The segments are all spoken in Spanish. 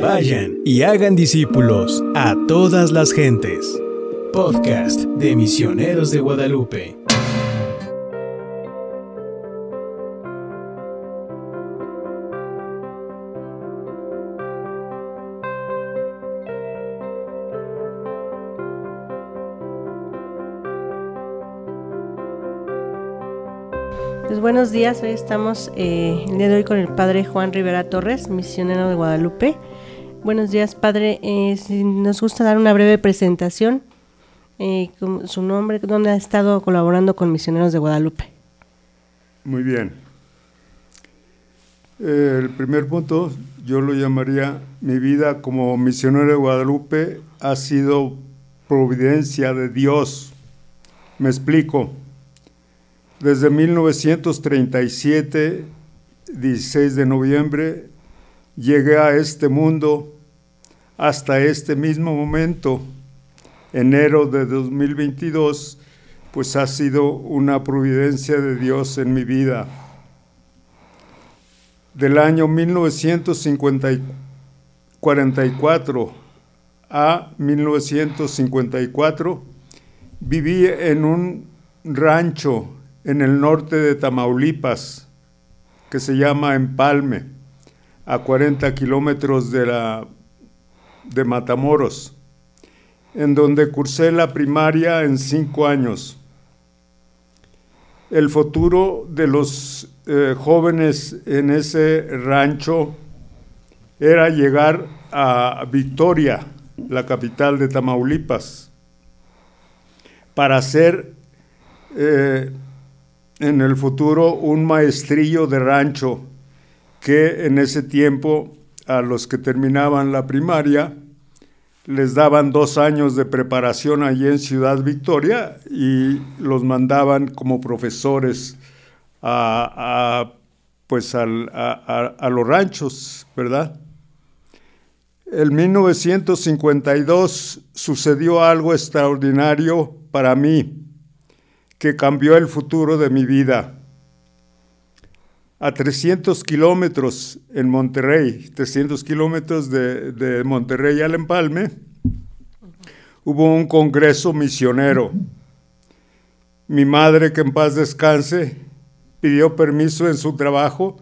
Vayan y hagan discípulos a todas las gentes. Podcast de Misioneros de Guadalupe. Pues buenos días, hoy estamos eh, el día de hoy con el Padre Juan Rivera Torres, misionero de Guadalupe. Buenos días, Padre. Eh, nos gusta dar una breve presentación, eh, su nombre, dónde ha estado colaborando con Misioneros de Guadalupe. Muy bien. El primer punto, yo lo llamaría, mi vida como misionero de Guadalupe ha sido providencia de Dios. Me explico. Desde 1937, 16 de noviembre, llegué a este mundo hasta este mismo momento, enero de 2022, pues ha sido una providencia de Dios en mi vida. Del año 1944 a 1954, viví en un rancho en el norte de Tamaulipas, que se llama Empalme, a 40 kilómetros de, la, de Matamoros, en donde cursé la primaria en cinco años. El futuro de los eh, jóvenes en ese rancho era llegar a Victoria, la capital de Tamaulipas, para ser eh, en el futuro un maestrillo de rancho que en ese tiempo a los que terminaban la primaria les daban dos años de preparación allí en Ciudad Victoria y los mandaban como profesores a, pues a, los ranchos, ¿verdad? En 1952 sucedió algo extraordinario para mí que cambió el futuro de mi vida. A 300 kilómetros en Monterrey, 300 kilómetros de, Monterrey al Empalme, hubo un congreso misionero. Mi madre, que en paz descanse, pidió permiso en su trabajo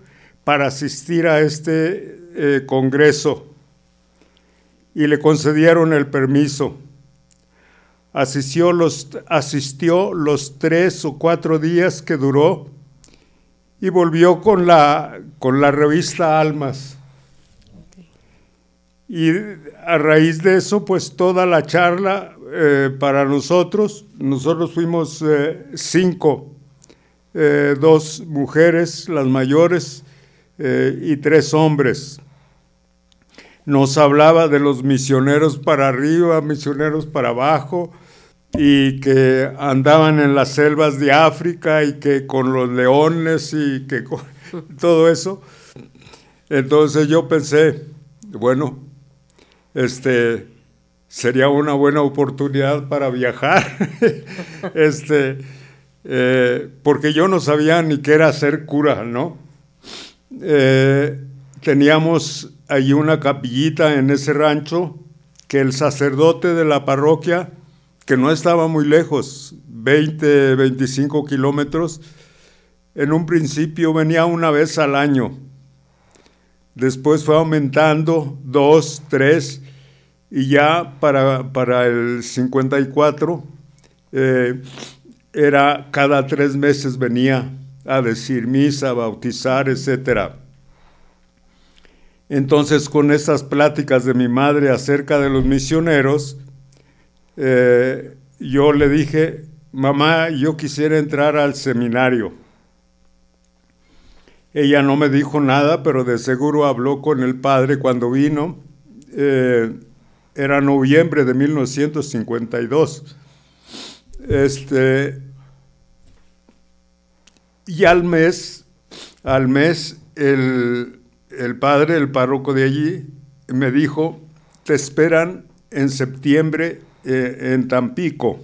para asistir a este eh, congreso y le concedieron el permiso asistió los, asistió los tres o cuatro días que duró y volvió con la, con la revista Almas. Y a raíz de eso, pues toda la charla eh, para nosotros, nosotros fuimos eh, cinco, eh, dos mujeres, las mayores, y tres hombres. Nos hablaba de los misioneros para arriba, misioneros para abajo, y que andaban en las selvas de África y que con los leones y que todo eso. Entonces yo pensé, bueno, este sería una buena oportunidad para viajar, este, eh, porque yo no sabía ni qué era ser cura, ¿no? Eh, teníamos allí una capillita en ese rancho que el sacerdote de la parroquia que no estaba muy lejos, 20, 25 kilómetros, en un principio venía una vez al año. Después fue aumentando, dos, tres, y ya para, para el 54 eh, era cada tres meses venía a decir misa, a bautizar, etc. Entonces con estas pláticas de mi madre acerca de los misioneros, eh, yo le dije, mamá, yo quisiera entrar al seminario. Ella no me dijo nada, pero de seguro habló con el padre cuando vino. Eh, era noviembre de 1952. Este, y al mes, al mes, el, el padre, el párroco de allí, me dijo, te esperan en septiembre eh, en Tampico.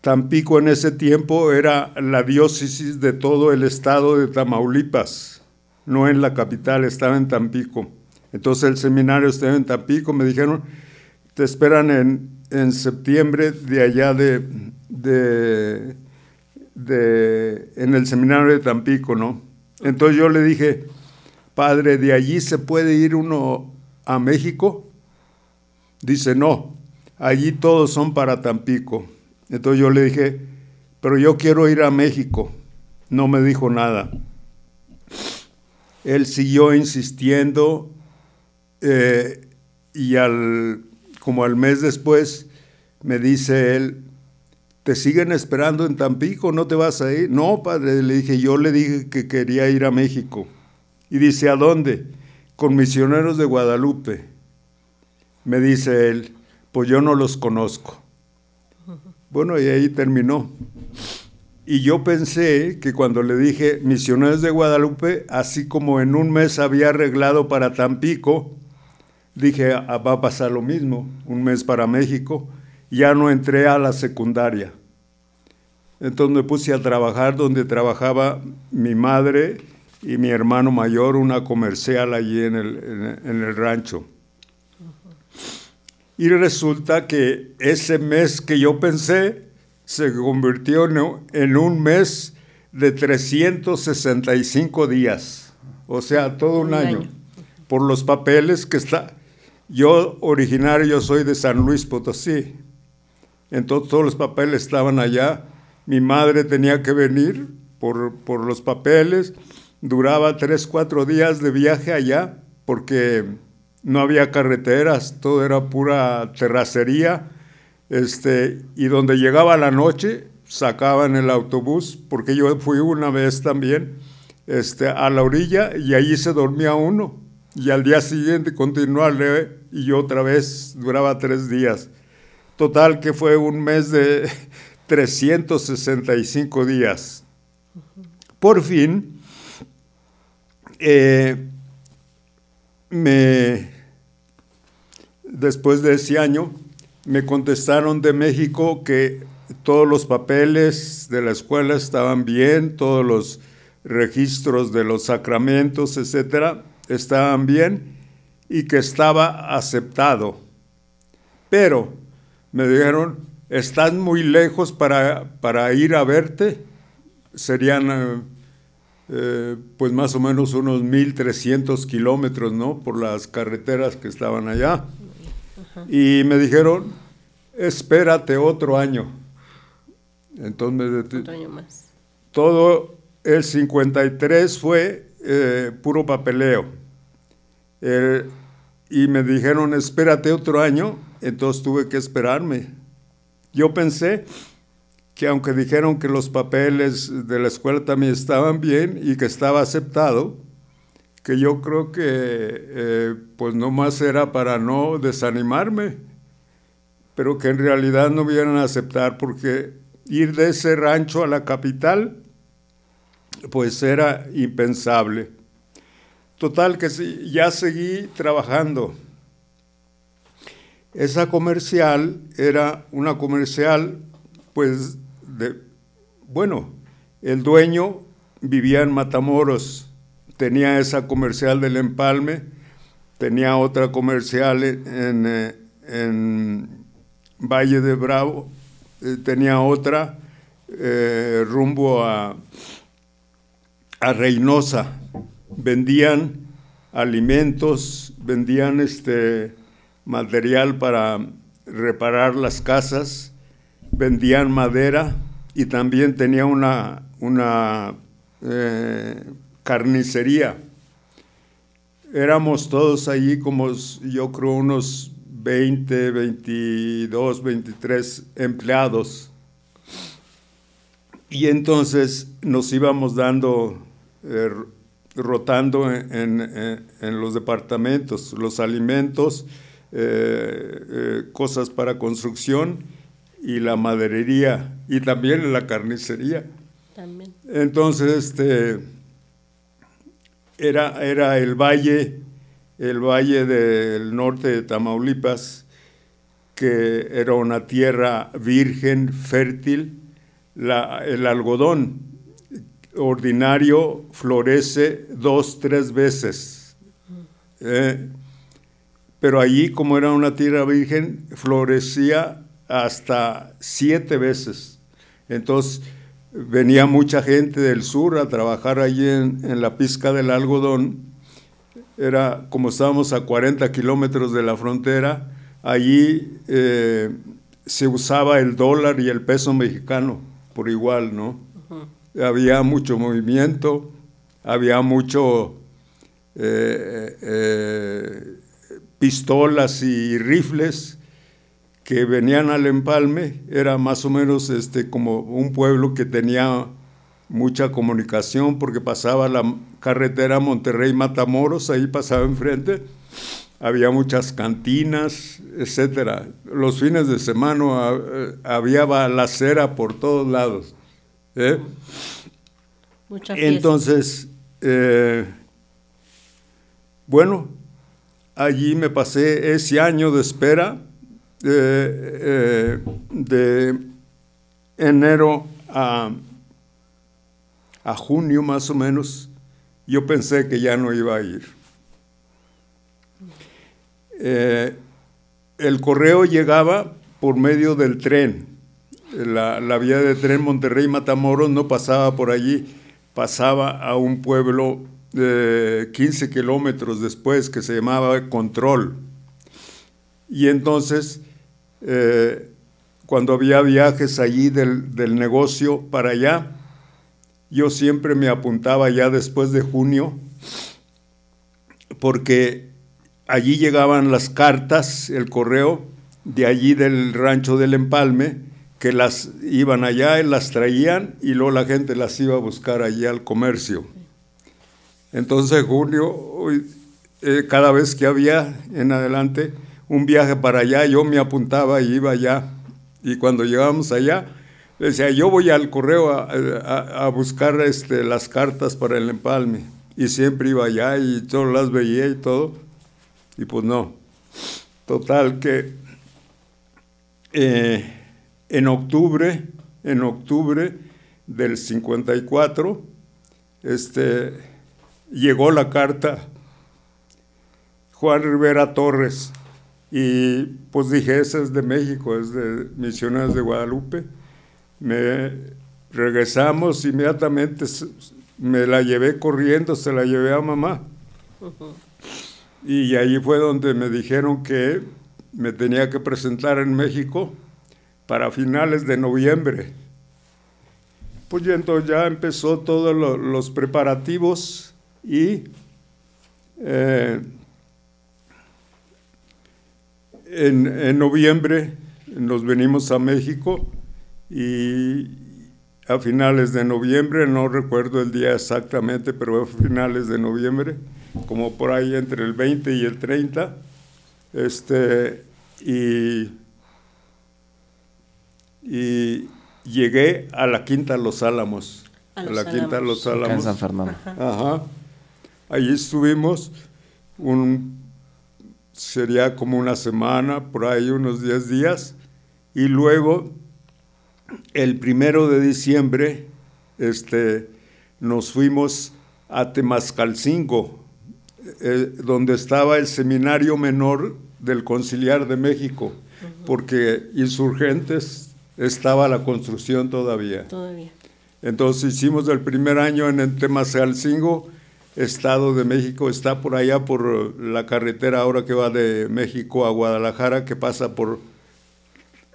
Tampico en ese tiempo era la diócesis de todo el estado de Tamaulipas, no en la capital, estaba en Tampico. Entonces el seminario estaba en Tampico, me dijeron, te esperan en, en septiembre de allá de, de, de, en el seminario de Tampico, ¿no? Entonces yo le dije, padre, ¿de allí se puede ir uno a México? Dice, no, allí todos son para Tampico. Entonces yo le dije, pero yo quiero ir a México. No me dijo nada. Él siguió insistiendo eh, y al, como al mes después me dice él, ¿te siguen esperando en Tampico? ¿No te vas a ir? No, padre, le dije, yo le dije que quería ir a México. Y dice, ¿a dónde? Con misioneros de Guadalupe. Me dice él, pues yo no los conozco. Bueno, y ahí terminó. Y yo pensé que cuando le dije misioneros de Guadalupe, así como en un mes había arreglado para Tampico, dije, ah, va a pasar lo mismo, un mes para México, ya no entré a la secundaria. Entonces me puse a trabajar donde trabajaba mi madre y mi hermano mayor, una comercial allí en el, en el rancho. Y resulta que ese mes que yo pensé, se convirtió en un mes de 365 días, o sea, todo un, año, por los papeles que está. Yo originario, yo soy de San Luis Potosí, entonces todos los papeles estaban allá. Mi madre tenía que venir por, por los papeles, duraba tres, cuatro días de viaje allá, porque no había carreteras, todo era pura terracería este, y donde llegaba la noche, sacaban el autobús, porque yo fui una vez también este, a la orilla y allí se dormía uno. Y al día siguiente continuarle y otra vez duraba tres días. Total que fue un mes de 365 días. Por fin, eh, me, después de ese año, me contestaron de México que todos los papeles de la escuela estaban bien, todos los registros de los sacramentos, etcétera, estaban bien y que estaba aceptado. Pero me dijeron, estás muy lejos para, para ir a verte, serían eh, pues más o menos unos 1.300 kilómetros, ¿no? Por las carreteras que estaban allá. Y me dijeron, espérate otro año. Entonces, otro año más. Todo el 53 fue eh, puro papeleo. y me dijeron, espérate otro año, entonces tuve que esperarme. Yo pensé que aunque dijeron que los papeles de la escuela también estaban bien y que estaba aceptado, que yo creo que eh, pues no más era para no desanimarme, pero que en realidad no vieran a aceptar porque ir de ese rancho a la capital pues era impensable. Total que sí, ya seguí trabajando. Esa comercial era una comercial pues bueno, el dueño vivía en Matamoros, tenía esa comercial del empalme, tenía otra comercial en, Valle de Bravo, eh, tenía otra eh, rumbo a, a Reynosa. Vendían alimentos, vendían este material para reparar las casas, vendían madera y también tenía una, una carnicería. Éramos todos allí como yo creo unos 20, 22, 23 empleados. Y entonces nos íbamos dando, eh, rotando en, los departamentos, los alimentos, eh, eh, cosas para construcción y la maderería y también la carnicería. También. Entonces, este era, era el valle, el valle del norte de Tamaulipas, que era una tierra virgen, fértil. La, el algodón ordinario florece dos, tres veces Eh, pero allí, como era una tierra virgen, florecía hasta siete veces. Entonces, venía mucha gente del sur a trabajar allí en, la pizca del algodón. Era como estábamos a 40 kilómetros de la frontera, allí eh, se usaba el dólar y el peso mexicano por igual, ¿no? Había mucho movimiento, había mucho eh, eh, pistolas y rifles que venían al empalme, era más o menos este, como un pueblo que tenía mucha comunicación porque pasaba la carretera Monterrey-Matamoros, ahí pasaba enfrente, había muchas cantinas, etcétera. Los fines de semana ah, había balacera por todos lados. ¿eh? Entonces, eh, bueno, allí me pasé ese año de espera eh, de enero a, a junio más o menos. Yo pensé que ya no iba a ir. Eh, el correo llegaba por medio del tren. La, la vía de tren Monterrey-Matamoros no pasaba por allí, pasaba a un pueblo 15 kilómetros después que se llamaba Control. Y entonces, eh, cuando había viajes allí del, del, negocio para allá, yo siempre me apuntaba ya después de junio, porque allí llegaban las cartas, el correo, de allí del rancho del Empalme, que las iban allá y las traían y luego la gente las iba a buscar allí al comercio. Entonces, junio, eh, cada vez que había en adelante un viaje para allá, yo me apuntaba y iba allá. Y cuando llegábamos allá, decía, yo voy al correo a, buscar este, las cartas para el empalme. Y siempre iba allá y todas las veía y todo. Y pues no. Total que eh, en octubre, en octubre del 54, este, llegó la carta Juan Rivera Torres y pues dije, esa es de México, es de Misioneros de Guadalupe. Me regresamos inmediatamente, me la llevé corriendo, se la llevé a mamá. Y ahí fue donde me dijeron que me tenía que presentar en México para finales de noviembre. Pues y entonces ya empezó todos los preparativos y eh, en, noviembre nos venimos a México y a finales de noviembre, no recuerdo el día exactamente, pero a finales de noviembre, como por ahí entre el 20 y el 30, este, y, y llegué a la Quinta Los Álamos. A, la Quinta Los Álamos. En San Fernando. Ajá. Allí estuvimos un, sería como una semana, por ahí unos 10 días, y luego el primero de diciembre este, nos fuimos a Temascalcingo, eh, donde estaba el seminario menor del Conciliar de México, porque insurgentes estaba la construcción todavía. Todavía. Entonces hicimos el primer año en el Temascalcingo Estado de México está por allá por la carretera ahora que va de México a Guadalajara, que pasa por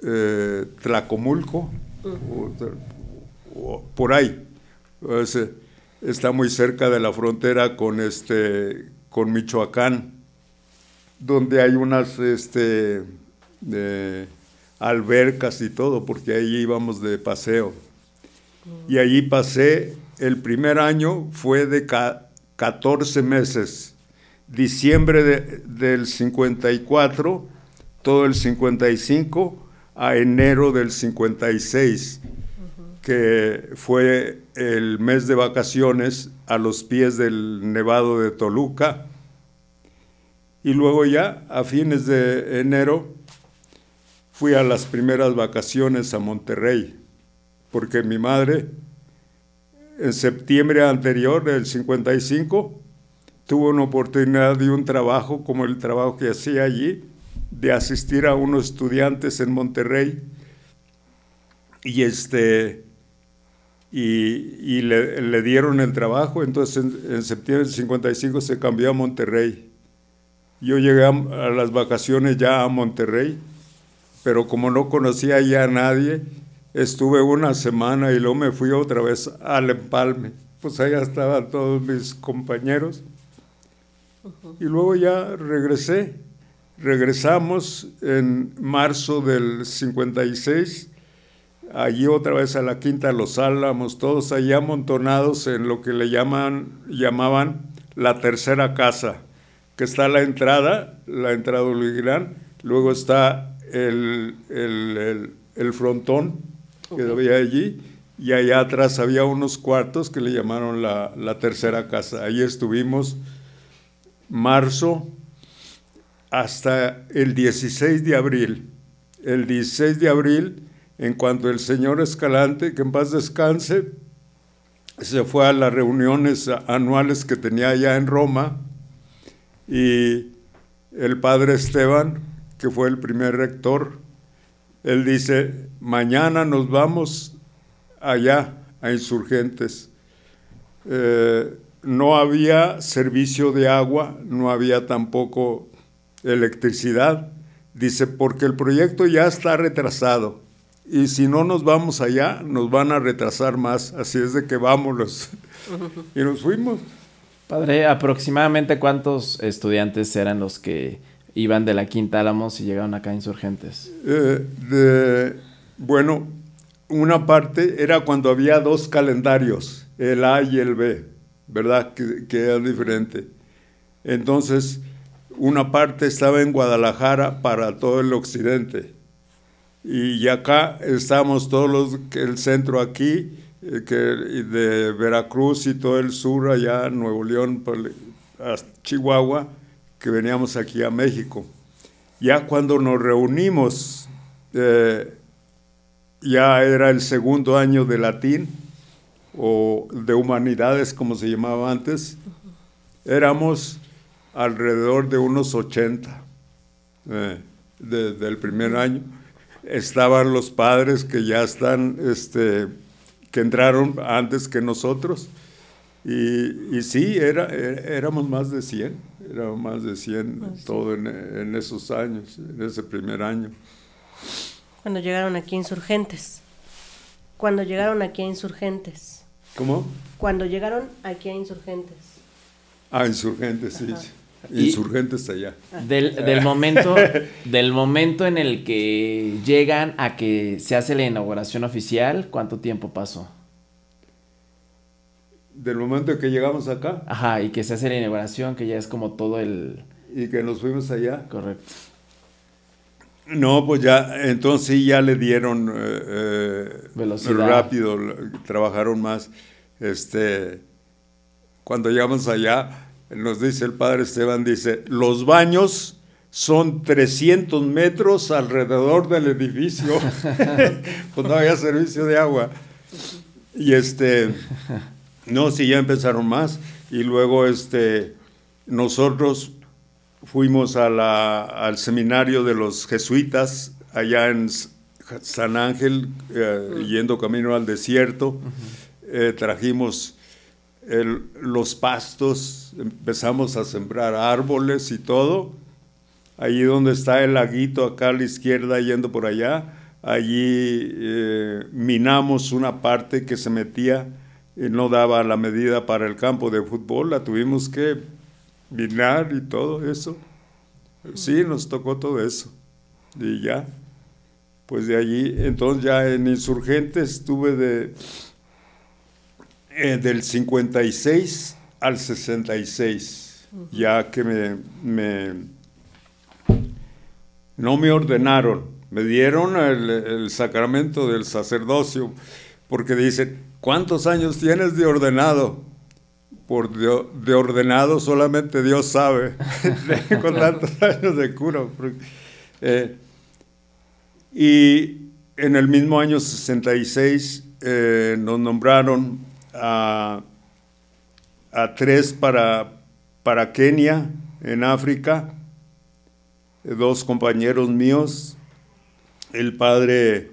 eh, Tlacomulco, por ahí. está muy cerca de la frontera con, este, con Michoacán, donde hay unas este, albercas y todo, porque ahí íbamos de paseo. Y allí pasé, el primer año fue de, 14 meses, diciembre del 54, todo el 55, a enero del 56, que fue el mes de vacaciones a los pies del Nevado de Toluca. Y luego ya, a fines de enero, fui a las primeras vacaciones a Monterrey, porque mi madre en septiembre anterior del 55 tuve una oportunidad de un trabajo como el trabajo que hacía allí, de asistir a unos estudiantes en Monterrey y este y, le, dieron el trabajo, entonces en, septiembre del 55 se cambió a Monterrey. Yo llegué a, las vacaciones ya a Monterrey, pero como no conocía ya a nadie, estuve una semana y luego me fui otra vez al Empalme. Pues allá estaban todos mis compañeros. Y luego ya regresé. Regresamos en marzo del 56 allí otra vez a la Quinta de los Álamos, todos allí amontonados en lo que le llaman, llamaban la tercera casa, que está la entrada, la entrada gran, luego está el, el, frontón que había allí, y allá atrás había unos cuartos que le llamaron la, la tercera casa. Ahí estuvimos marzo hasta el 16 de abril. El 16 de abril en cuanto el señor Escalante, que en paz descanse, se fue a las reuniones anuales que tenía allá en Roma y el padre Esteban, que fue el primer rector, él dice, mañana nos vamos allá a insurgentes. Eh, no había servicio de agua, no había tampoco electricidad. Dice, porque el proyecto ya está retrasado y si no nos vamos allá, nos van a retrasar más, así es de que vámonos. y nos fuimos. Padre, aproximadamente cuántos estudiantes eran los que iban de la Quinta Álamos y llegaron acá insurgentes? Eh, bueno, una parte era cuando había dos calendarios, el A y el B, ¿verdad? Que, que era diferente. Entonces, una parte estaba en Guadalajara para todo el occidente y acá estamos todos los, el centro aquí, eh, que, de Veracruz y todo el sur, allá Nuevo León, Chihuahua, que veníamos aquí a México. Ya cuando nos reunimos, eh, ya era el segundo año de latín o de humanidades, como se llamaba antes, éramos alrededor de unos 80 eh, desde el primer año estaban los padres que ya están, este, que entraron antes que nosotros. Y, y sí, era, éramos más de 100, éramos más de 100 ah, todo en, en, esos años, en ese primer año. Cuando llegaron aquí insurgentes. Cuando llegaron aquí a insurgentes. ¿Cómo? Cuando llegaron aquí a insurgentes. Ah, insurgentes, sí. Insurgentes allá. Del, del, momento, del momento en el que llegan a que se hace la inauguración oficial, ¿cuánto tiempo pasó? Del momento en que llegamos acá. Ajá, y que se hace la inauguración, que ya es como todo el... Y que nos fuimos allá. Correcto. No, pues ya, entonces sí ya le dieron eh, eh, velocidad. Rápido, trabajaron más. Este, cuando llegamos allá, nos dice el padre Esteban, dice, los baños son 300 metros alrededor del edificio, pues no había servicio de agua. Y este, no, sí, ya empezaron más. Y luego este, nosotros fuimos a la, al seminario de los jesuitas allá en San Ángel, eh, yendo camino al desierto. Eh, trajimos los pastos, empezamos a sembrar árboles y todo. Allí donde está el laguito, acá a la izquierda, yendo por allá, allí eh, minamos una parte que se metía no daba la medida para el campo de fútbol, la tuvimos que minar y todo eso. Sí, nos tocó todo eso. Y ya, pues de allí, entonces ya en Insurgentes estuve de eh, del 56 al 66, ya que me, me, no me ordenaron, me dieron el, sacramento del sacerdocio, porque dicen, ¿cuántos años tienes de ordenado? Por de, ordenado solamente Dios sabe, con tantos años de cura. Eh, y en el mismo año 66 eh, nos nombraron a, tres para para Kenia, en África, dos compañeros míos, el padre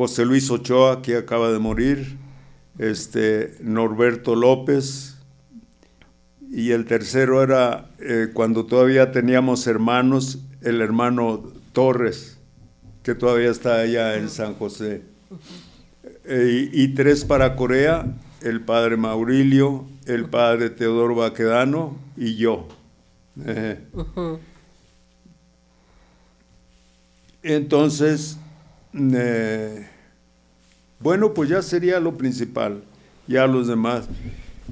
José Luis Ochoa, que acaba de morir, este, Norberto López, y el tercero era eh, cuando todavía teníamos hermanos, el hermano Torres, que todavía está allá en San José. Eh, y, tres para Corea, el padre Maurilio, el padre Teodoro Baquedano y yo. Eh. Entonces, bueno, pues ya sería lo principal, ya los demás.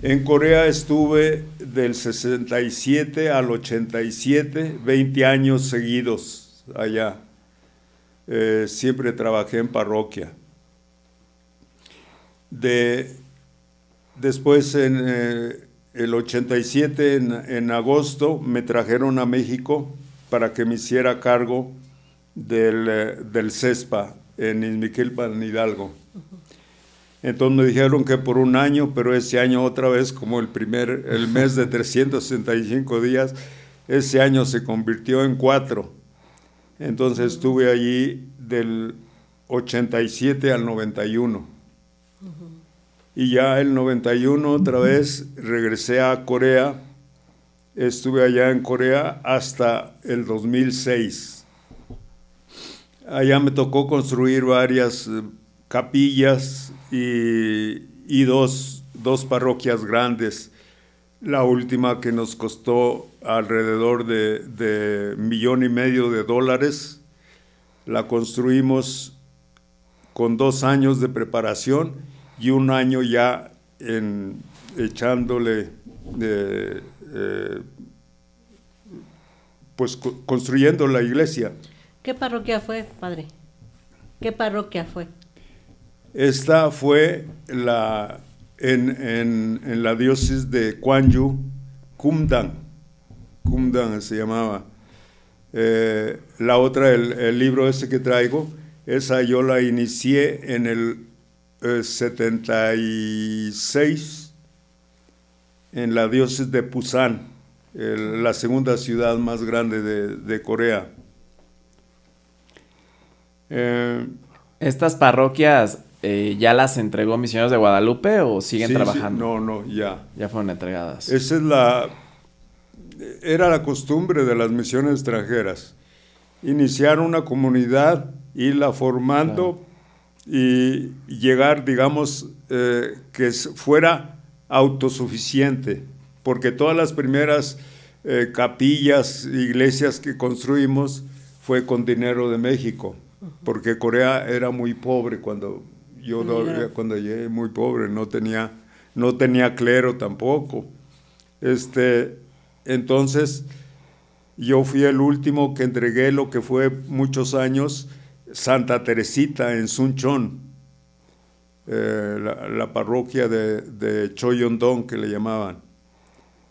En Corea estuve del 67 al 87, 20 años seguidos allá. Eh, siempre trabajé en parroquia. De, después en eh, el 87, en, agosto, me trajeron a México para que me hiciera cargo del, eh, del CESPA en Izmiquilpan, Hidalgo. Entonces me dijeron que por un año, pero ese año otra vez, como el primer, el mes de 365 días, ese año se convirtió en cuatro. Entonces estuve allí del 87 al 91. Y ya el 91 otra vez regresé a Corea. Estuve allá en Corea hasta el 2006. Allá me tocó construir varias eh, capillas y, dos, parroquias grandes. La última que nos costó alrededor de, de millón y medio de dólares. La construimos con dos años de preparación y un año ya en, echándole, eh, eh, pues construyendo la iglesia. ¿Qué parroquia fue, padre? ¿Qué parroquia fue? Esta fue la, en, la diócesis de Kwanju, Kumdan. Kumdan se llamaba. Eh, la otra, el, libro ese que traigo, esa yo la inicié en el 76 eh, en la diócesis de Pusan, la segunda ciudad más grande de, Corea. Eh, Estas parroquias eh, ¿ya las entregó Misioneros de Guadalupe o siguen trabajando? no, no, ya. Ya fueron entregadas. Esa es la... Era la costumbre de las misiones extranjeras. Iniciar una comunidad, irla formando y llegar, digamos, eh, que fuera autosuficiente. Porque todas las primeras eh, capillas, iglesias que construimos fue con dinero de México. Porque Corea era muy pobre cuando yo cuando llegué muy pobre, no tenía, no tenía clero tampoco. Este, entonces, yo fui el último que entregué lo que fue muchos años Santa Teresita en Sunchon, eh, la, parroquia de, de Choyondong que le llamaban.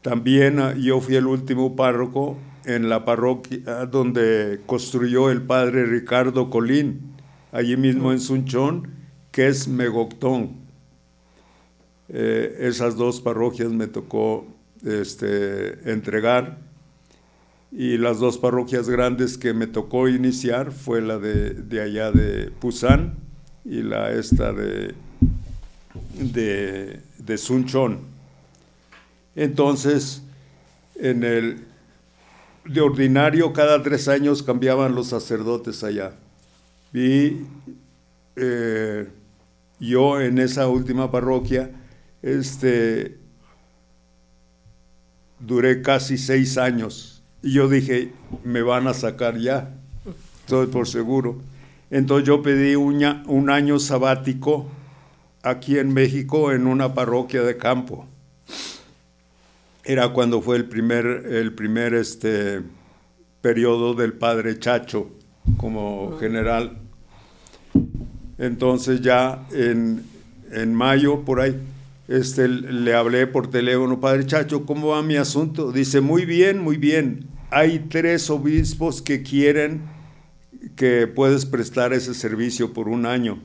También ah, yo fui el último párroco en la parroquia donde construyó el padre Ricardo Colín, allí mismo en Sunchon, que es Megoctón. Eh, esas dos parroquias me tocó este, entregar y las dos parroquias grandes que me tocó iniciar fue la de, allá de Pusan y la esta de, de, de Sunchon. Entonces, en el, de ordinario cada tres años cambiaban los sacerdotes allá. Y eh, yo en esa última parroquia, este, duré casi seis años. Y yo dije, me van a sacar ya, estoy por seguro. Entonces yo pedí un, un año sabático aquí en México en una parroquia de campo. Era cuando fue el primer, el primer este, periodo del padre Chacho como general. Entonces ya en, mayo, por ahí, este, le hablé por teléfono, Padre Chacho, ¿cómo va mi asunto? Dice, muy bien, muy bien. Hay tres obispos que quieren que puedes prestar ese servicio por un año.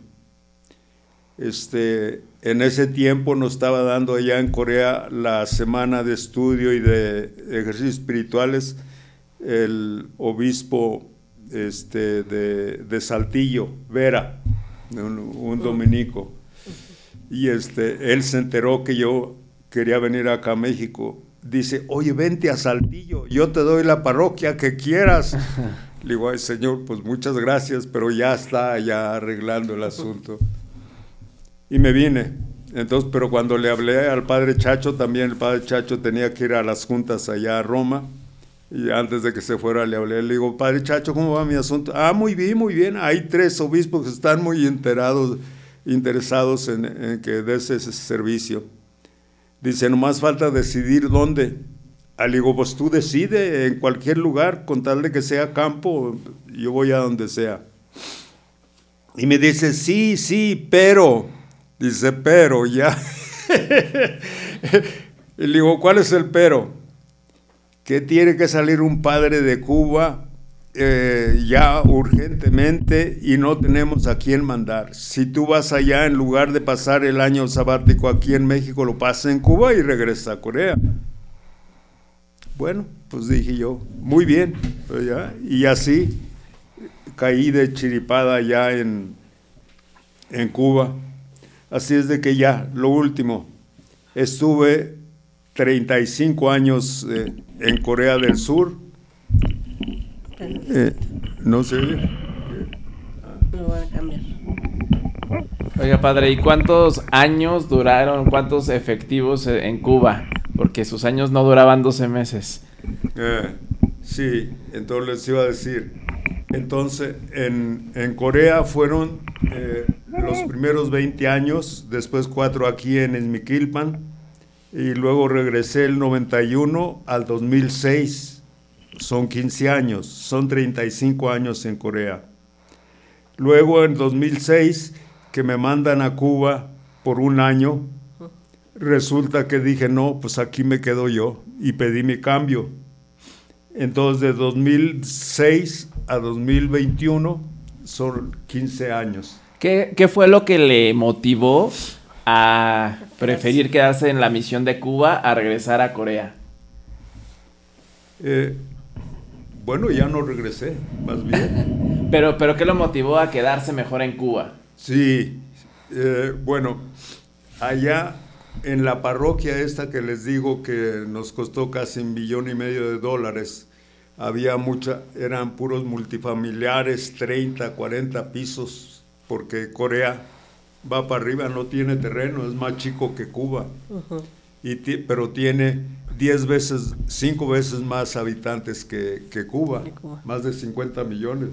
Este, en ese tiempo nos estaba dando allá en Corea la semana de estudio y de ejercicios espirituales el obispo este, de, Saltillo, Vera, un, dominico. Y este, él se enteró que yo quería venir acá a México. Dice, oye, vente a Saltillo, yo te doy la parroquia que quieras. Le digo, ay señor, pues muchas gracias, pero ya está ya arreglando el asunto. Y me vine. Entonces, pero cuando le hablé al padre Chacho, también el padre Chacho tenía que ir a las juntas allá a Roma. Y antes de que se fuera le hablé, le digo, padre Chacho, ¿cómo va mi asunto? Ah, muy bien, muy bien. Hay tres obispos que están muy enterados, interesados en, que des ese servicio. Dice, nomás falta decidir dónde. Ah, le digo, pues tú decide en cualquier lugar, con tal de que sea campo, yo voy a donde sea. Y me dice, sí, sí, pero, dice, pero ya. y le digo, ¿cuál es el pero? que tiene que salir un padre de Cuba eh, ya urgentemente y no tenemos a quién mandar. Si tú vas allá, en lugar de pasar el año sabático aquí en México, lo pasas en Cuba y regresa a Corea. Bueno, pues dije yo, muy bien. Pues y así caí de chiripada allá en, en Cuba. Así es de que ya, lo último, estuve 35 años eh, en Corea del Sur. Eh, no sé. Lo voy a cambiar. Oiga, padre, ¿y cuántos años duraron, cuántos efectivos eh, en Cuba? Porque sus años no duraban 12 meses. sí, entonces les iba a decir. Entonces, en, en Corea fueron los primeros 20 años, después cuatro aquí en Esmiquilpan y luego regresé el 91 al 2006. Son 15 años, son 35 años en Corea. Luego en 2006, que me mandan a Cuba por un año, resulta que dije, no, pues aquí me quedo yo y pedí mi cambio. Entonces de 2006 a 2021 son 15 años. ¿Qué, qué fue lo que le motivó a preferir quedarse en la misión de Cuba a regresar a Corea? Eh, bueno, ya no regresé, más bien. pero, pero, ¿qué lo motivó a quedarse mejor en Cuba? Sí, eh, bueno, allá en la parroquia esta que les digo que nos costó casi un billón y medio de dólares, había mucha, eran puros multifamiliares, 30, 40 pisos, porque Corea va para arriba, no tiene terreno, es más chico que Cuba, y pero tiene 10 veces, 5 veces más habitantes que, Cuba, más de 50 millones.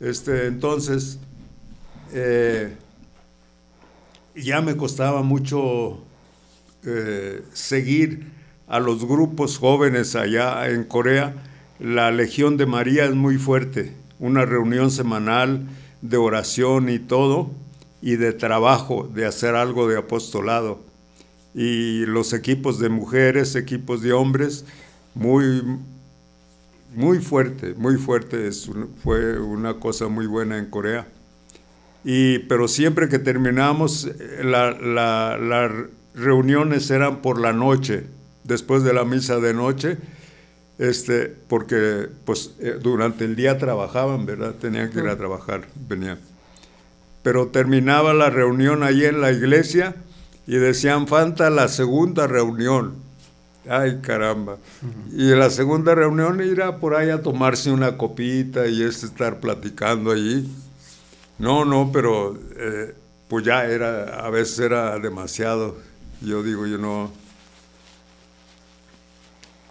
Este, entonces, eh, ya me costaba mucho eh, seguir a los grupos jóvenes allá en Corea. La Legión de María es muy fuerte, una reunión semanal de oración y todo y de trabajo, de hacer algo de apostolado. Y los equipos de mujeres, equipos de hombres, muy, muy fuerte, muy fuerte, fue una cosa muy buena en Corea. Y, pero siempre que terminamos, las reuniones eran por la noche, después de la misa de noche, este, porque pues, eh, durante el día trabajaban, ¿verdad? Tenían que ir a trabajar, venían pero terminaba la reunión allí en la iglesia y decían, falta la segunda reunión. Ay, caramba. Y la segunda reunión era por ahí a tomarse una copita y es estar platicando allí. No, no, pero eh, pues ya era, a veces era demasiado. Yo digo, yo no.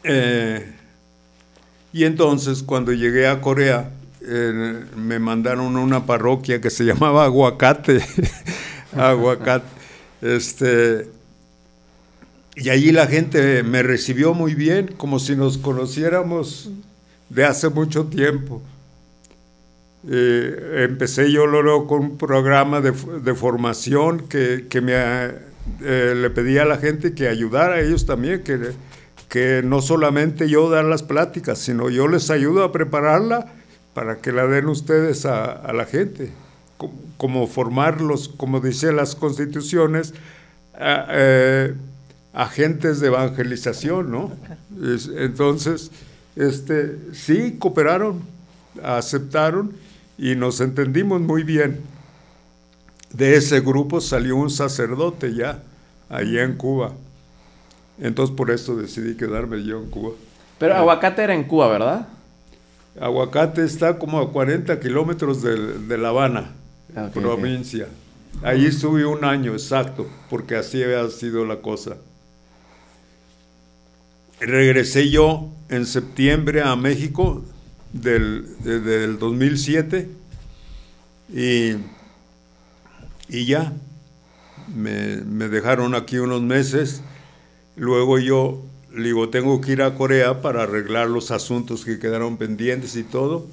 Eh, y entonces cuando llegué a Corea, me mandaron a una parroquia que se llamaba Aguacate. Aguacate. Este, y allí la gente me recibió muy bien, como si nos conociéramos de hace mucho tiempo. Eh, empecé yo luego con un programa de, formación que, me, eh, le pedía a la gente que ayudara a ellos también, que, que no solamente yo dar las pláticas, sino yo les ayudo a prepararla para que la den ustedes a, la gente. como formarlos, como decían las constituciones, eh, agentes de evangelización, ¿no? entonces, este, sí, cooperaron, aceptaron y nos entendimos muy bien. De ese grupo salió un sacerdote ya, allá en Cuba. Entonces por eso decidí quedarme yo en Cuba. Pero aguacate era en Cuba, ¿verdad? Aguacate está como a 40 kilómetros de, La Habana, ah, provincia. Ahí estuve un año exacto, porque así había sido la cosa. Regresé yo en septiembre a México del, del 2007 y, y ya me, me dejaron aquí unos meses. Luego yo le digo, tengo que ir a Corea para arreglar los asuntos que quedaron pendientes y todo.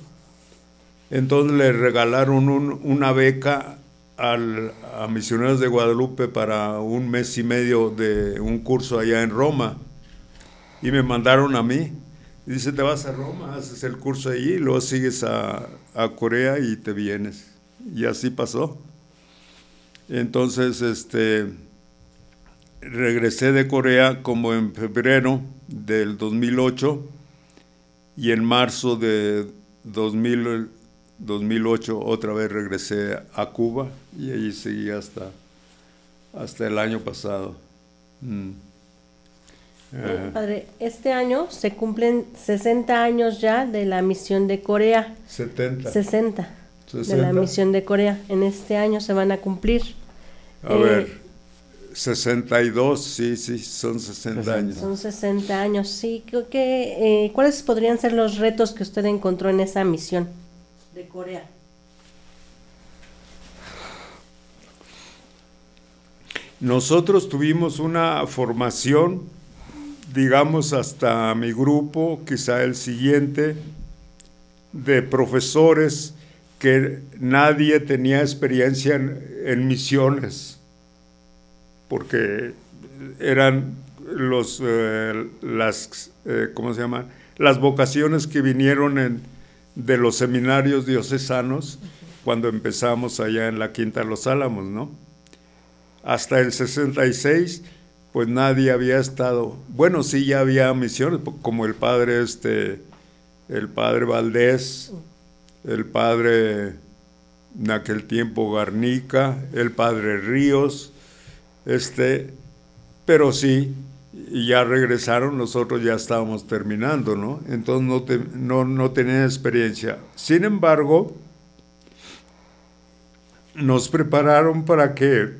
Entonces le regalaron una beca a Misioneros de Guadalupe para un mes y medio de un curso allá en Roma. Y me mandaron a mí. Y dice, te vas a Roma, haces el curso allí, luego sigues a Corea y te vienes. Y así pasó. Entonces, este regresé de Corea como en febrero del 2008 y en marzo de 2008 otra vez regresé a Cuba y ahí seguí hasta, hasta el año pasado. Mm. Padre, este año se cumplen 60 años ya de la misión de Corea. 70. 60. De la misión de Corea. En este año se van a cumplir. A ver. Eh, 62, sí, sí, son 60 años. Son 60 años, sí. Que, eh, ¿Cuáles podrían ser los retos que usted encontró en esa misión de Corea? Nosotros tuvimos una formación, digamos, hasta mi grupo, quizá el siguiente, de profesores que nadie tenía experiencia en misiones porque eran los, eh, las, eh, ¿cómo se llama? Las vocaciones que vinieron de los seminarios diocesanos cuando empezamos allá en la Quinta de los Álamos, ¿no? Hasta el 66, pues nadie había estado, bueno, sí ya había misiones, como el padre este, el padre Valdés, el padre en aquel tiempo Garnica, el padre Ríos, este, pero sí, ya regresaron, nosotros ya estábamos terminando, ¿no? Entonces no, no, tenían experiencia. Sin embargo, nos prepararon para que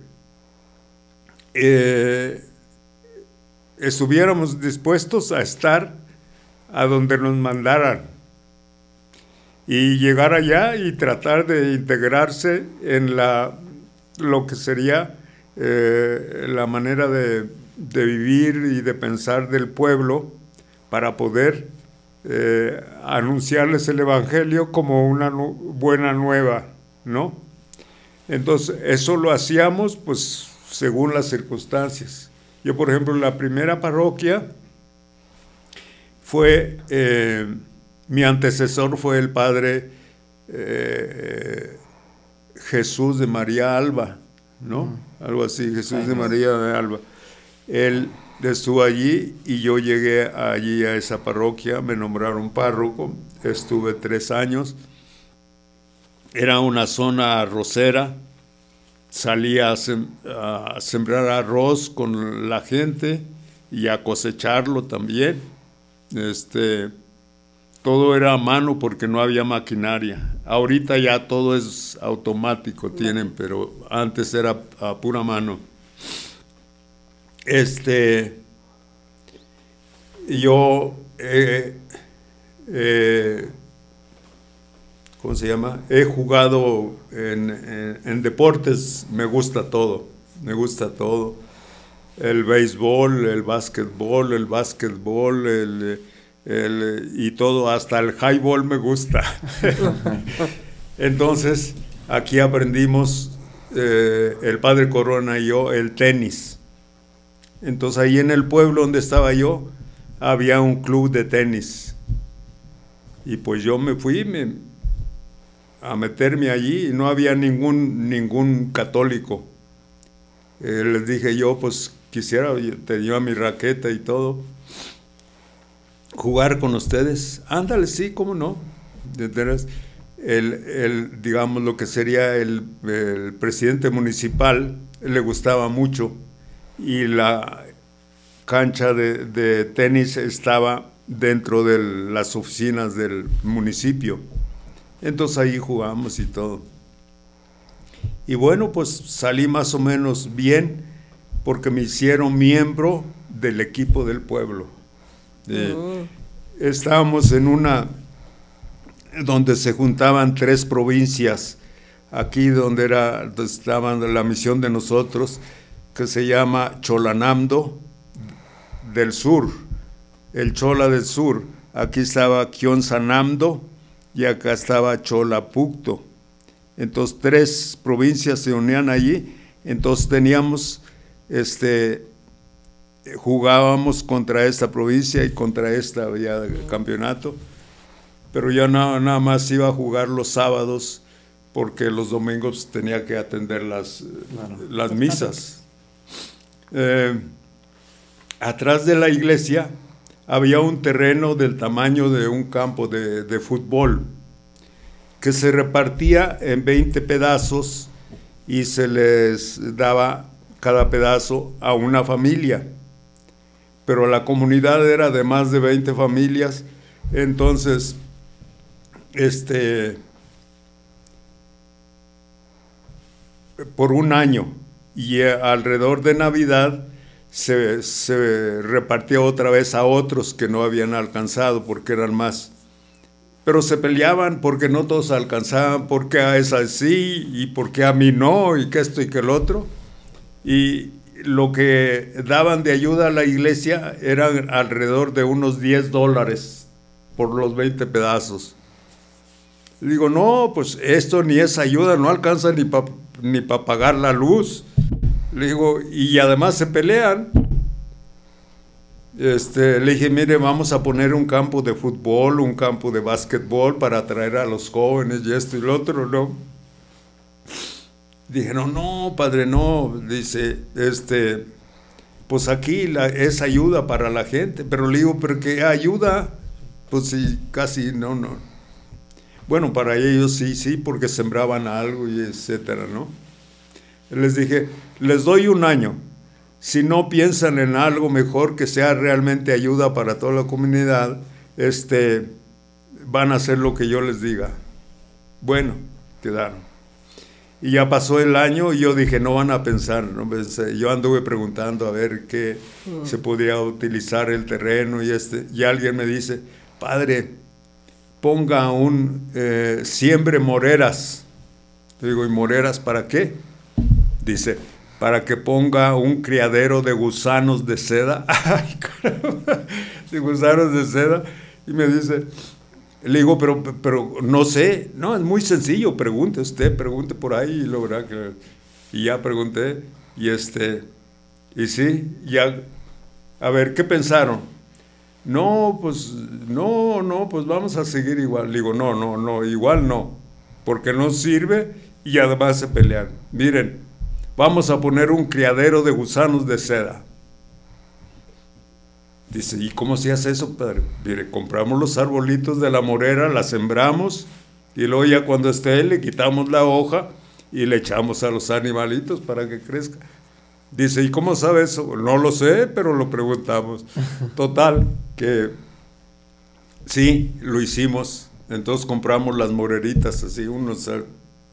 eh, estuviéramos dispuestos a estar a donde nos mandaran y llegar allá y tratar de integrarse en la, lo que sería eh, la manera de, vivir y de pensar del pueblo para poder eh, anunciarles el Evangelio como una buena nueva, ¿no? Entonces, eso lo hacíamos pues según las circunstancias. Yo, por ejemplo, la primera parroquia fue, eh, mi antecesor fue el padre Jesús de María Alba, ¿no? Algo así, Jesús de María de Alba. Él estuvo allí y yo llegué allí a esa parroquia, me nombraron párroco, estuve tres años. Era una zona arrocera, salía a, a sembrar arroz con la gente y a cosecharlo también. Este, todo era a mano porque no había maquinaria. Ahorita ya todo es automático, tienen, pero antes era a pura mano. Este, yo, eh, eh, ¿cómo se llama? He jugado en, en deportes, me gusta todo, me gusta todo. El béisbol, el básquetbol, el básquetbol, el y todo, hasta el highball me gusta. Entonces, aquí aprendimos eh, el padre Corona y yo el tenis. Entonces, ahí en el pueblo donde estaba yo, había un club de tenis. Y pues yo me fui, me, a meterme allí y no había ningún, ningún católico. Eh, les dije yo, pues quisiera, tenía mi raqueta y todo, jugar con ustedes. Ándale, sí, cómo no. El, el, digamos, lo que sería el, presidente municipal le gustaba mucho y la cancha de, de tenis estaba dentro de las oficinas del municipio. Entonces ahí jugamos y todo. Y bueno, pues salí más o menos bien porque me hicieron miembro del equipo del pueblo. Eh, oh. Estábamos en una donde se juntaban tres provincias, aquí donde era donde estaban la misión de nosotros, que se llama Cholanamdo del Sur, el Chola del Sur. Aquí estaba Kionsanamdo y acá estaba Cholapucto. Entonces tres provincias se unían allí, entonces teníamos, este, jugábamos contra esta provincia y contra esta ya campeonato, pero ya nada, nada más iba a jugar los sábados porque los domingos tenía que atender las, las misas. Eh, atrás de la iglesia había un terreno del tamaño de un campo de, fútbol que se repartía en 20 pedazos y se les daba cada pedazo a una familia. Pero la comunidad era de más de 20 familias, entonces, este, por un año y alrededor de Navidad se, se repartía otra vez a otros que no habían alcanzado porque eran más. Pero se peleaban porque no todos alcanzaban, porque a esa sí y porque a mí no, y que esto y que el otro. Y lo que daban de ayuda a la iglesia eran alrededor de unos 10 dólares por los 20 pedazos. Digo, no, pues esto ni es ayuda, no alcanza ni para ni pagar la luz. Le digo, y además se pelean. Este, le dije, mire, vamos a poner un campo de fútbol, un campo de básquetbol para atraer a los jóvenes y esto y lo otro, ¿no? Dije, no, padre, no. Dice, este, pues aquí es ayuda para la gente. Pero le digo, ¿pero qué ayuda? Pues sí, casi no, no. Bueno, para ellos sí, sí, porque sembraban algo y etcétera, ¿no? Les dije, les doy un año. Si no piensan en algo mejor que sea realmente ayuda para toda la comunidad, este, van a hacer lo que yo les diga. Bueno, quedaron. Y ya pasó el año y yo dije, no van a pensar. ¿no? Yo anduve preguntando a ver qué mm. se podía utilizar el terreno y, este, y alguien me dice, padre, ponga un, eh, siembre moreras. Le digo, ¿y moreras para qué? Dice, para que ponga un criadero de gusanos de seda. Ay, caramba, de gusanos de seda. Y me dice, le digo, pero, pero no sé. No, es muy sencillo, pregunte usted, pregunte por ahí y lo verá que... Y ya pregunté, y este, y sí, ya, a ver, ¿qué pensaron? No, pues, no, no, pues vamos a seguir igual. Le digo, no, no, no, igual no, porque no sirve y además se pelean. Miren, vamos a poner un criadero de gusanos de seda. Dice, ¿y cómo se hace eso, padre? Mire, compramos los arbolitos de la morera, la sembramos y luego ya cuando esté le quitamos la hoja y le echamos a los animalitos para que crezca. Dice, ¿y cómo sabe eso? No lo sé, pero lo preguntamos. Total, que sí, lo hicimos. Entonces compramos las moreritas así, unos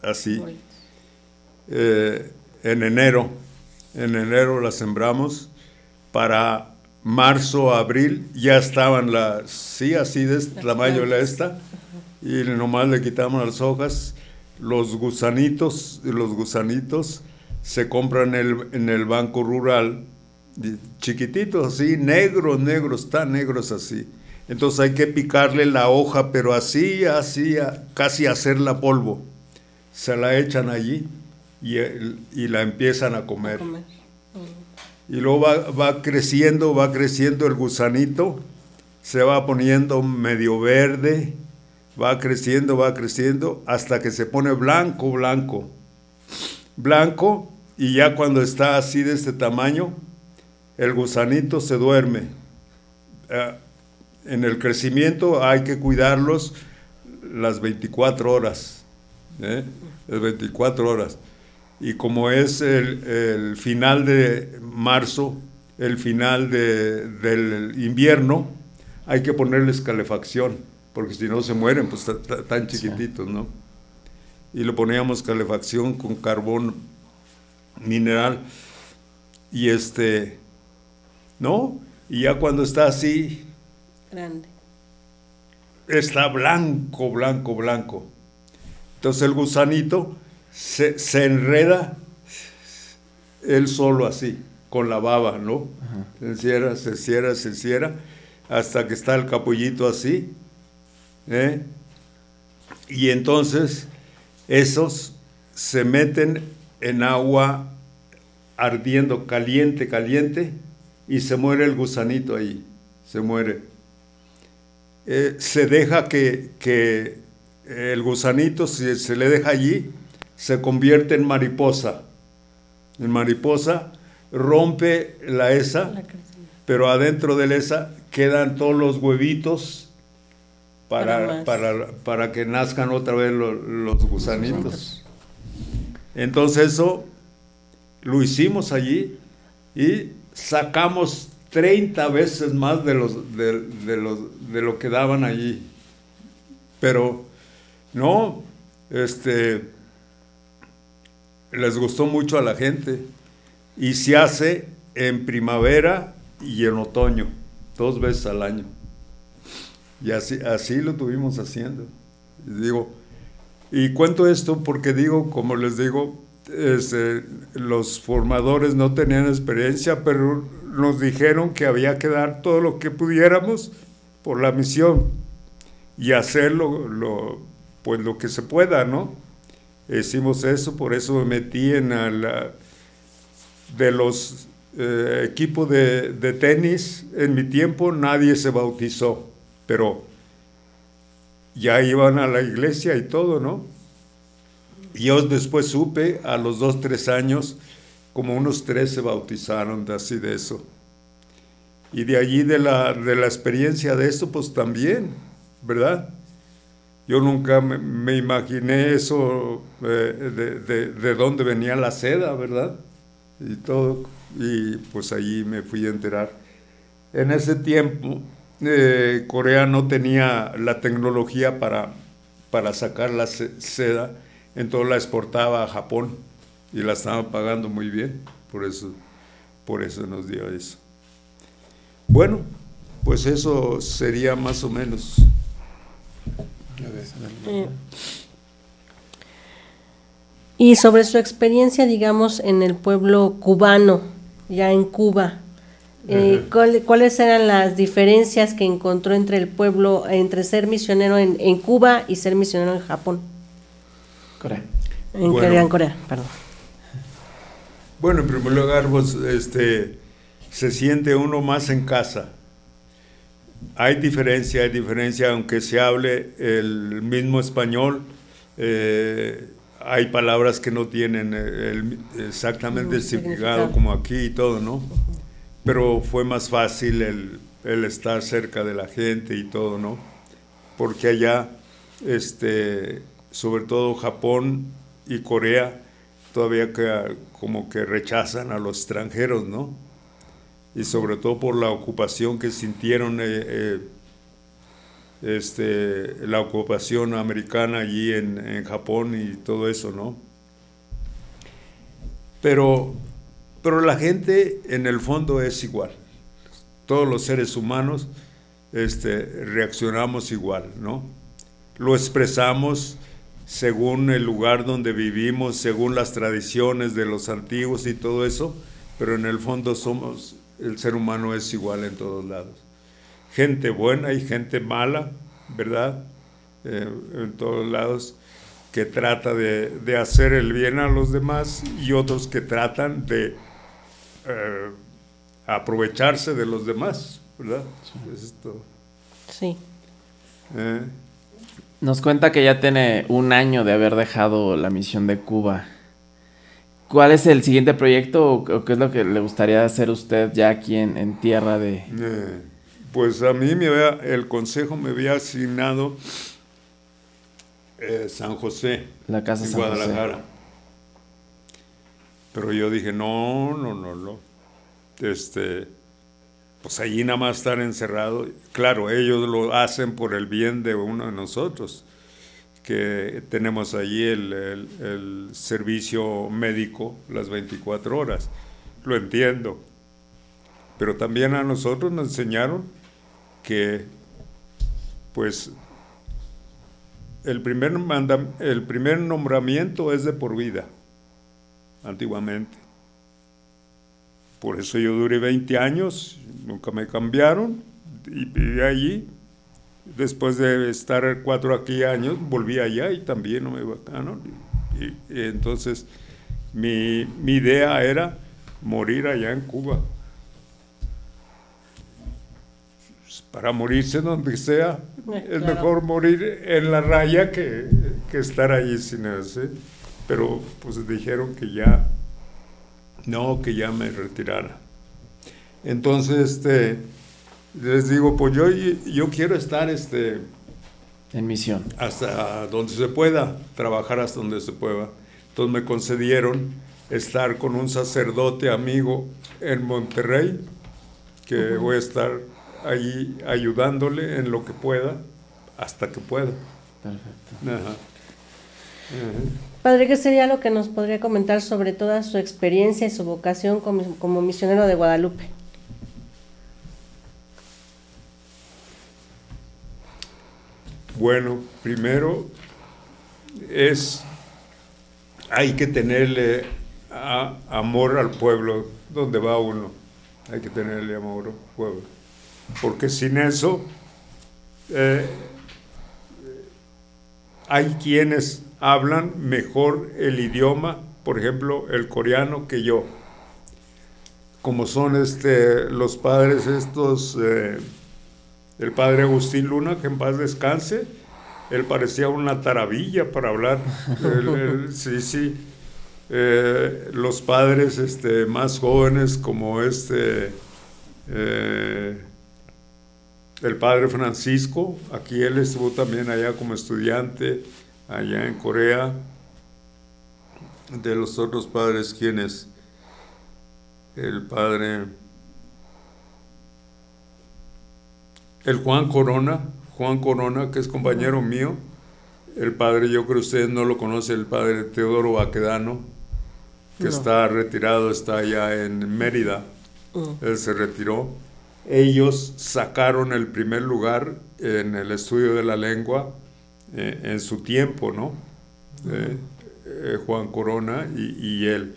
así. Eh, en enero, en enero las sembramos. Para marzo, abril ya estaban las, sí, así de este tamaño la esta. Y nomás le quitamos las hojas, los gusanitos, los gusanitos se compran en el, en el banco rural, chiquititos así, negros, negros, tan negros así. Entonces hay que picarle la hoja, pero así, así, casi hacerla polvo. Se la echan allí y, y la empiezan a comer. Y luego va, va, creciendo, va creciendo el gusanito, se va poniendo medio verde, va creciendo, va creciendo, hasta que se pone blanco, blanco. Blanco, y ya cuando está así de este tamaño, el gusanito se duerme. Eh, en el crecimiento hay que cuidarlos las 24 horas. ¿eh? Las 24 horas. Y como es el, final de marzo, el final del invierno, hay que ponerles calefacción, porque si no se mueren, pues tan chiquititos, ¿no? Y le poníamos calefacción con carbón mineral. Y este, ¿no? Y ya cuando está así, grande. Está blanco, blanco, blanco. Entonces el gusanito se, se enreda él solo así, con la baba, ¿no? Se encierra, se cierra, se cierra, hasta que está el capullito así. ¿eh? Y entonces esos se meten en agua ardiendo, caliente, caliente, y se muere el gusanito ahí, se muere. Eh, se deja que, el gusanito, si se le deja allí, se convierte en mariposa. En mariposa rompe la esa, pero adentro de la esa quedan todos los huevitos para, para, que nazcan otra vez los gusanitos. Entonces eso lo hicimos allí y sacamos 30 veces más de, los, de, los, de lo que daban allí. Pero no, este, les gustó mucho a la gente y se hace en primavera y en otoño, dos veces al año. Y así, lo tuvimos haciendo. Y digo, y cuento esto porque digo, como les digo, este, los formadores no tenían experiencia, pero nos dijeron que había que dar todo lo que pudiéramos por la misión y hacerlo lo, pues lo que se pueda, ¿no? Hicimos eso, por eso me metí en la, de los eh, equipos de, de, tenis. En mi tiempo nadie se bautizó, pero ya iban a la iglesia y todo, ¿no? Yo después supe, a los dos, tres años, como unos tres se bautizaron de así de eso. Y de allí de la, de la experiencia de eso, pues también, ¿verdad? Yo nunca me, imaginé eso, eh, de, de, dónde venía la seda, ¿verdad? Y todo, y pues allí me fui a enterar. En ese tiempo, eh, Corea no tenía la tecnología para, para sacar la seda, entonces la exportaba a Japón y la estaban pagando muy bien, por eso, por eso nos dio eso. Bueno, pues eso sería más o menos. Eh, y sobre su experiencia, digamos, en el pueblo cubano, ya en Cuba, eh, ¿cuáles eran las diferencias que encontró entre el pueblo, entre ser misionero en, en Cuba y ser misionero en Japón? Corea. En Corea, en Corea, perdón. Bueno, en primer lugar, pues, este, se siente uno más en casa. Hay diferencia, hay diferencia, aunque se hable el mismo español, eh, hay palabras que no tienen exactamente el significado como aquí y todo, ¿no? Pero fue más fácil el, el, estar cerca de la gente y todo, ¿no? Porque allá, este, sobre todo Japón y Corea, todavía que, como que rechazan a los extranjeros, ¿no? Y sobre todo por la ocupación que sintieron, eh, eh, este, la ocupación americana allí en, Japón y todo eso, ¿no? Pero, pero la gente en el fondo es igual. Todos los seres humanos este, reaccionamos igual, ¿no? Lo expresamos según el lugar donde vivimos, según las tradiciones de los antiguos y todo eso, pero en el fondo somos, el ser humano es igual en todos lados. Gente buena y gente mala, ¿verdad? Eh, en todos lados, que trata de, hacer el bien a los demás y otros que tratan de eh, aprovecharse de los demás, ¿verdad? Sí. Eh, Nos cuenta que ya tiene un año de haber dejado la misión de Cuba. ¿Cuál es el siguiente proyecto o, qué es lo que le gustaría hacer usted ya aquí en, tierra de...? Eh, pues a mí me había, el consejo me había asignado eh, San José, la casa en Guadalajara. Pero yo dije, no, no, no, no. Este, pues allí nada más estar encerrado. Claro, ellos lo hacen por el bien de uno de nosotros que tenemos allí el, servicio médico las 24 horas. Lo entiendo. Pero también a nosotros nos enseñaron que, pues, el primer, el primer nombramiento es de por vida, antiguamente. Por eso yo duré 20 años, nunca me cambiaron y viví allí después de estar cuatro aquí años, volví allá y también no me vacaron. Y, y, entonces mi, mi, idea era morir allá en Cuba. Para morirse donde sea, eh, es mejor morir en la raya que, que estar allí sin hacer. Pero pues dijeron que ya, no, que ya me retirara. Entonces, este, les digo, pues yo, yo quiero estar este, en misión. Hasta donde se pueda, trabajar hasta donde se pueda. Entonces me concedieron estar con un sacerdote amigo en Monterrey, que voy a estar ahí ayudándole en lo que pueda, hasta que pueda. Perfecto. Padre, ¿qué sería lo que nos podría comentar sobre toda su experiencia y su vocación como misionero de Guadalupe? Bueno, primero es, hay que tenerle amor al pueblo donde va uno. Hay que tenerle amor al pueblo. Porque sin eso, eh, hay quienes hablan mejor el idioma, por ejemplo, el coreano que yo. Como son este, los padres estos... Eh, el padre Agustín Luna, que en paz descanse, él parecía una taravilla para hablar. sí, sí. Eh, los padres este, más jóvenes como este, eh, el padre Francisco, aquí él estuvo también allá como estudiante, allá en Corea, de los otros padres, quienes, el padre el Juan Corona, Juan Corona, que es compañero mío, el padre, yo creo que ustedes no lo conocen, el padre Teodoro Baquedano, que está retirado, está allá en Mérida, mm. él se retiró. Ellos sacaron el primer lugar en el estudio de la lengua eh, en su tiempo, ¿no? Eh, eh, Juan Corona y, y él.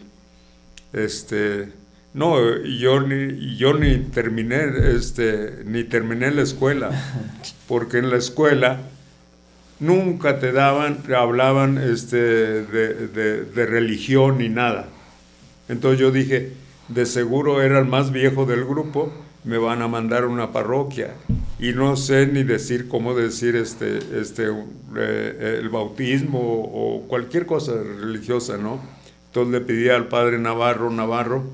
Este, no, yo ni, yo ni terminé, este, ni terminé la escuela, porque en la escuela nunca te daban, hablaban este, de, religión ni nada. Entonces yo dije, de seguro era el más viejo del grupo, me van a mandar a una parroquia. Y no sé ni decir cómo decir este, este, eh, el bautismo o cualquier cosa religiosa, ¿no? Entonces le pedí al padre Navarro, Navarro,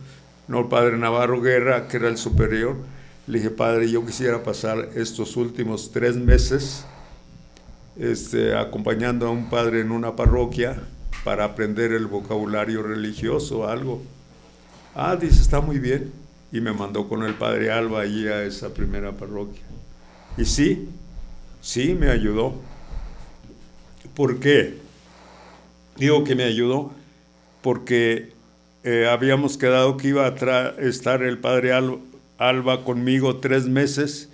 no el padre Navarro Guerra, que era el superior. Le dije, padre, yo quisiera pasar estos últimos tres meses este, acompañando a un padre en una parroquia para aprender el vocabulario religioso, algo. Ah, dice, está muy bien. Y me mandó con el padre Alba allí a esa primera parroquia. Y sí, sí me ayudó. ¿Por qué? Digo que me ayudó porque eh, habíamos quedado que iba a estar el padre Alba conmigo tres meses,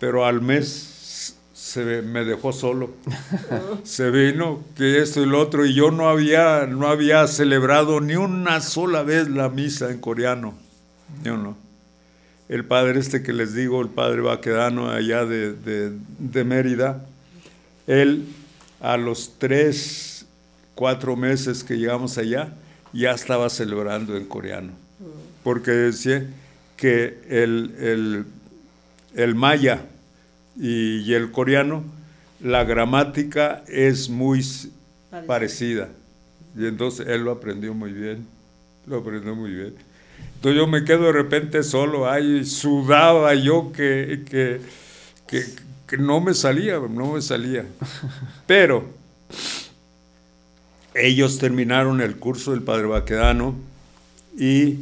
pero al mes se me dejó solo. se vino que esto y lo otro y yo no había, no había celebrado ni una sola vez la misa en coreano. Yo no. El padre este que les digo, el padre Baquedano allá de, de Mérida, él a los tres, cuatro meses que llegamos allá, ya estaba celebrando en coreano, porque decía que el, el, maya y, el coreano la gramática es muy parecida. Y entonces él lo aprendió muy bien, lo aprendió muy bien. Entonces yo me quedo de repente solo, ahí sudaba yo que, que, que no me salía, no me salía. Pero ellos terminaron el curso del Padre Baquedano y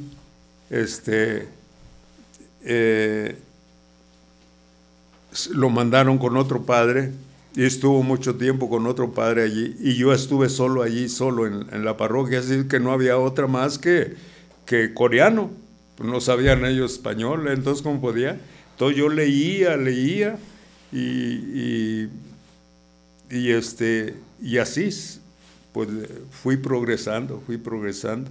este, eh, lo mandaron con otro padre y estuvo mucho tiempo con otro padre allí y yo estuve solo allí, solo en, la parroquia, así que no había otra más que, que coreano, no sabían ellos español, entonces ¿cómo podía? Entonces yo leía, leía y, y, este, y así pues fui progresando, fui progresando.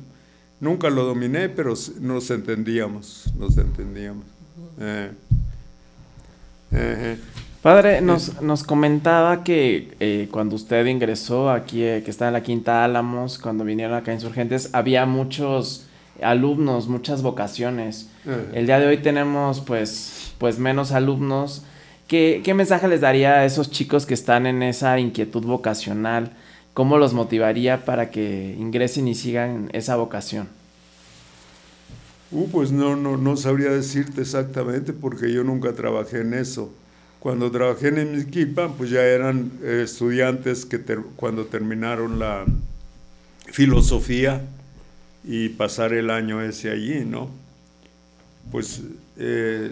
Nunca lo dominé, pero nos entendíamos, nos entendíamos. Eh, Padre, nos, nos, comentaba que eh, cuando usted ingresó aquí, eh, que está en la Quinta Álamos, cuando vinieron acá insurgentes, había muchos alumnos, muchas vocaciones. El día de hoy tenemos pues, pues menos alumnos. ¿Qué, ¿Qué mensaje les daría a esos chicos que están en esa inquietud vocacional? ¿Cómo los motivaría para que ingresen y sigan esa vocación? Uh, pues no, no, no sabría decirte exactamente porque yo nunca trabajé en eso. Cuando trabajé en Miquipa, pues ya eran eh, estudiantes que cuando terminaron la filosofía y pasar el año ese allí, ¿no? Pues eh,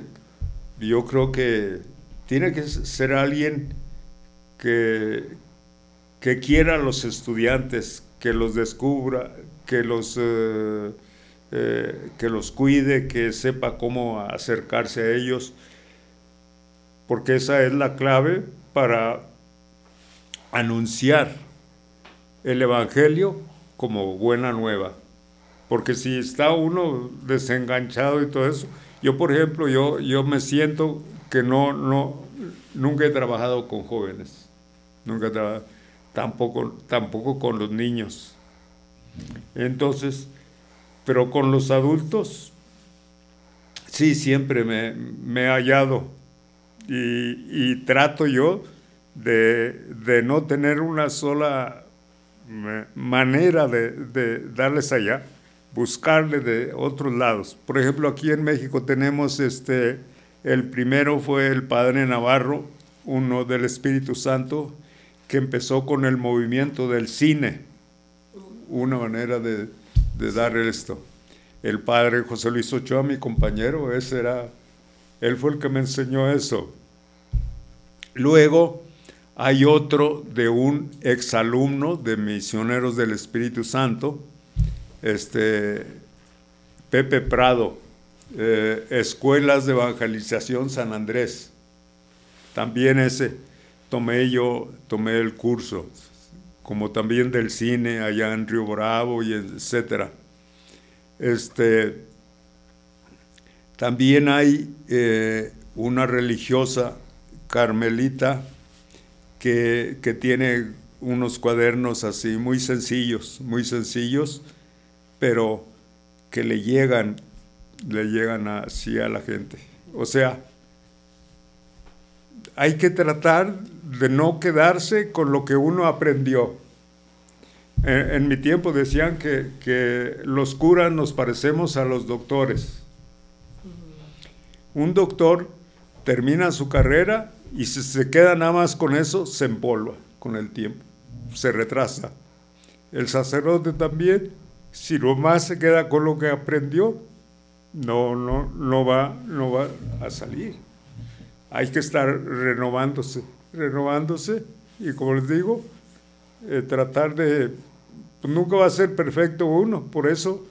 yo creo que tiene que ser alguien que, que quiera los estudiantes, que los descubra, que los, eh, eh, que los cuide, que sepa cómo acercarse a ellos, porque esa es la clave para anunciar el Evangelio como buena nueva. Porque si está uno desenganchado y todo eso, yo por ejemplo, yo, yo me siento que no, no, nunca he trabajado con jóvenes, nunca he trabajado tampoco, tampoco con los niños. Entonces, pero con los adultos, sí, siempre me, he hallado y, trato yo de, no tener una sola manera de, de, darles allá, buscarle de otros lados. Por ejemplo, aquí en México tenemos este, el primero fue el Padre Navarro, uno del Espíritu Santo, que empezó con el movimiento del cine, una manera de, dar esto. El padre José Luis Ochoa, mi compañero, ese era, él fue el que me enseñó eso. Luego hay otro de un exalumno de Misioneros del Espíritu Santo, este, Pepe Prado, eh, Escuelas de Evangelización San Andrés, también ese tomé yo, tomé el curso, como también del cine allá en Río Bravo y etcétera. Este, también hay eh, una religiosa carmelita que, que, tiene unos cuadernos así muy sencillos, muy sencillos, pero que le llegan, le llegan así a la gente. O sea, hay que tratar de no quedarse con lo que uno aprendió. En, mi tiempo decían que, los curas nos parecemos a los doctores. Un doctor termina su carrera y si se queda nada más con eso, se empolva con el tiempo, se retrasa. El sacerdote también, si lo más se queda con lo que aprendió, no, no, no, va, no va a salir. Hay que estar renovándose renovándose y como les digo, eh, tratar de, pues nunca va a ser perfecto uno, por eso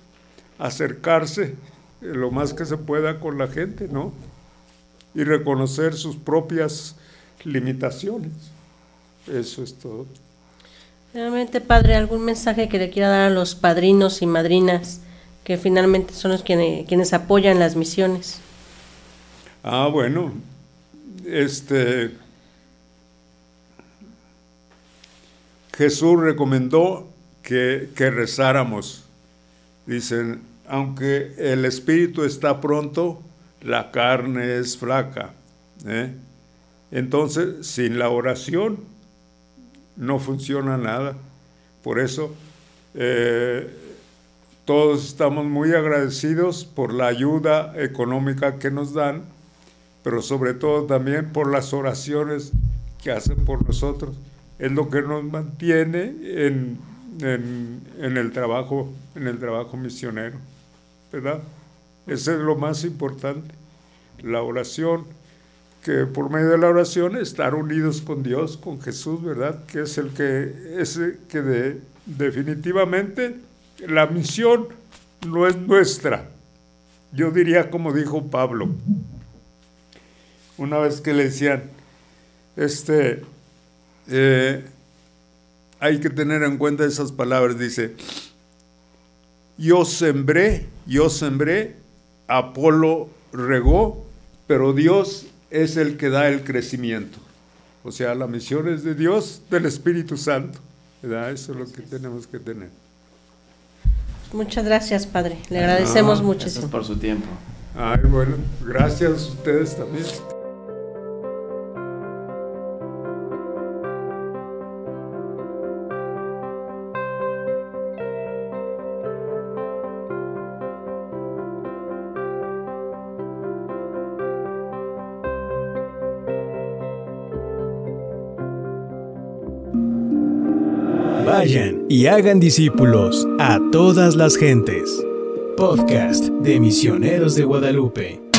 acercarse eh, lo más que se pueda con la gente, ¿no? Y reconocer sus propias limitaciones. Eso es todo. Realmente, padre, ¿algún mensaje que le quiera dar a los padrinos y madrinas que finalmente son los quienes, quienes apoyan las misiones? Ah, bueno, este Jesús recomendó que, rezáramos. Dicen, aunque el espíritu está pronto, la carne es flaca. ¿eh? Entonces, sin la oración no funciona nada. Por eso, eh, todos estamos muy agradecidos por la ayuda económica que nos dan, pero sobre todo también por las oraciones que hacen por nosotros. Es lo que nos mantiene en, en el, trabajo, en el trabajo misionero, ¿verdad? Eso es lo más importante, la oración que por medio de la oración estar unidos con Dios, con Jesús, ¿verdad? Que es el que, es que de, definitivamente la misión no es nuestra. Yo diría como dijo Pablo, una vez que le decían, este, eh, hay que tener en cuenta esas palabras, dice, yo sembré, yo sembré, Apolo regó, pero Dios es el que da el crecimiento. O sea, la misión es de Dios, del Espíritu Santo. ¿verdad? Eso es lo que tenemos que tener. Muchas gracias, Padre. Le agradecemos mucho Gracias por su tiempo. Ay, bueno, gracias a ustedes también. Y hagan discípulos a todas las gentes. Podcast de Misioneros de Guadalupe.